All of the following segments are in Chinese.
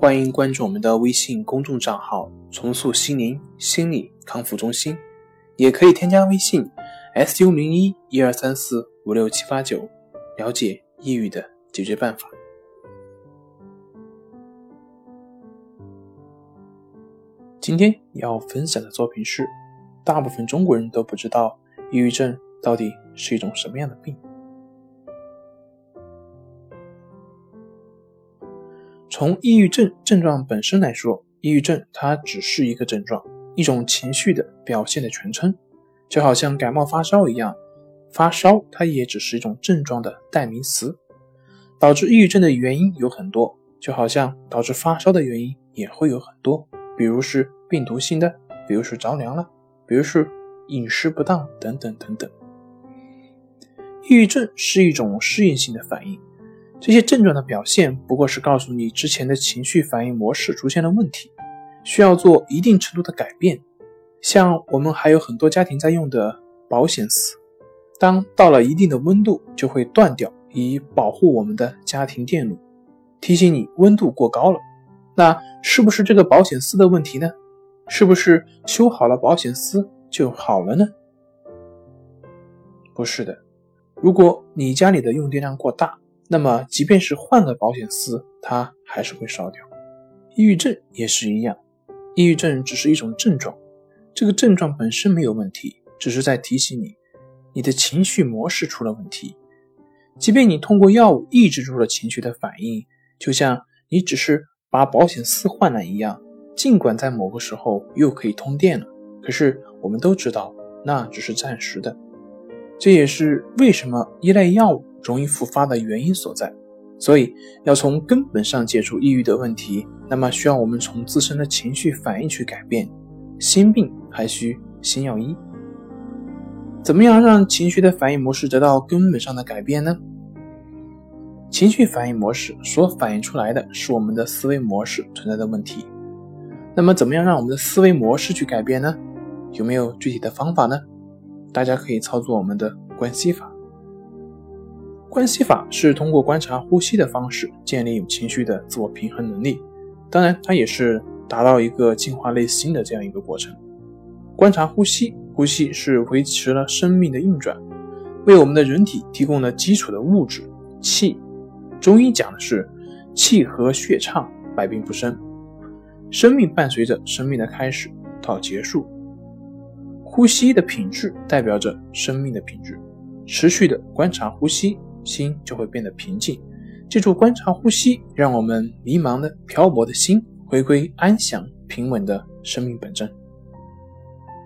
欢迎关注我们的微信公众账号“重塑心灵心理康复中心”，也可以添加微信 “su 零一一二三四五六七八九”，了解抑郁的解决办法。今天要分享的作品是：大部分中国人都不知道抑郁症到底是一种什么样的病。从抑郁症症状本身来说，抑郁症它只是一个症状，一种情绪的表现的全称，就好像感冒发烧一样，发烧它也只是一种症状的代名词。导致抑郁症的原因有很多，就好像导致发烧的原因也会有很多，比如是病毒性的，比如是着凉了，比如是饮食不当等等等等。抑郁症是一种适应性的反应。这些症状的表现不过是告诉你之前的情绪反应模式出现了问题，需要做一定程度的改变。像我们还有很多家庭在用的保险丝，当到了一定的温度就会断掉，以保护我们的家庭电路，提醒你温度过高了。那是不是这个保险丝的问题呢？是不是修好了保险丝就好了呢？不是的，如果你家里的用电量过大。那么，即便是换了保险丝，它还是会烧掉。抑郁症也是一样，抑郁症只是一种症状，这个症状本身没有问题，只是在提醒你，你的情绪模式出了问题。即便你通过药物抑制住了情绪的反应，就像你只是把保险丝换了一样，尽管在某个时候又可以通电了，可是我们都知道，那只是暂时的。这也是为什么依赖药物。容易复发的原因所在，所以要从根本上解除抑郁的问题，那么需要我们从自身的情绪反应去改变。心病还需心药医。怎么样让情绪的反应模式得到根本上的改变呢？情绪反应模式所反映出来的是我们的思维模式存在的问题。那么，怎么样让我们的思维模式去改变呢？有没有具体的方法呢？大家可以操作我们的关系法。关系法是通过观察呼吸的方式建立有情绪的自我平衡能力，当然，它也是达到一个净化内心的这样一个过程。观察呼吸，呼吸是维持了生命的运转，为我们的人体提供了基础的物质气。中医讲的是气和血畅，百病不生。生命伴随着生命的开始到结束，呼吸的品质代表着生命的品质。持续的观察呼吸。心就会变得平静。记住观察呼吸，让我们迷茫的、漂泊的心回归安详、平稳的生命本真。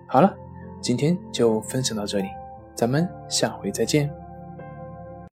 好了，今天就分享到这里，咱们下回再见。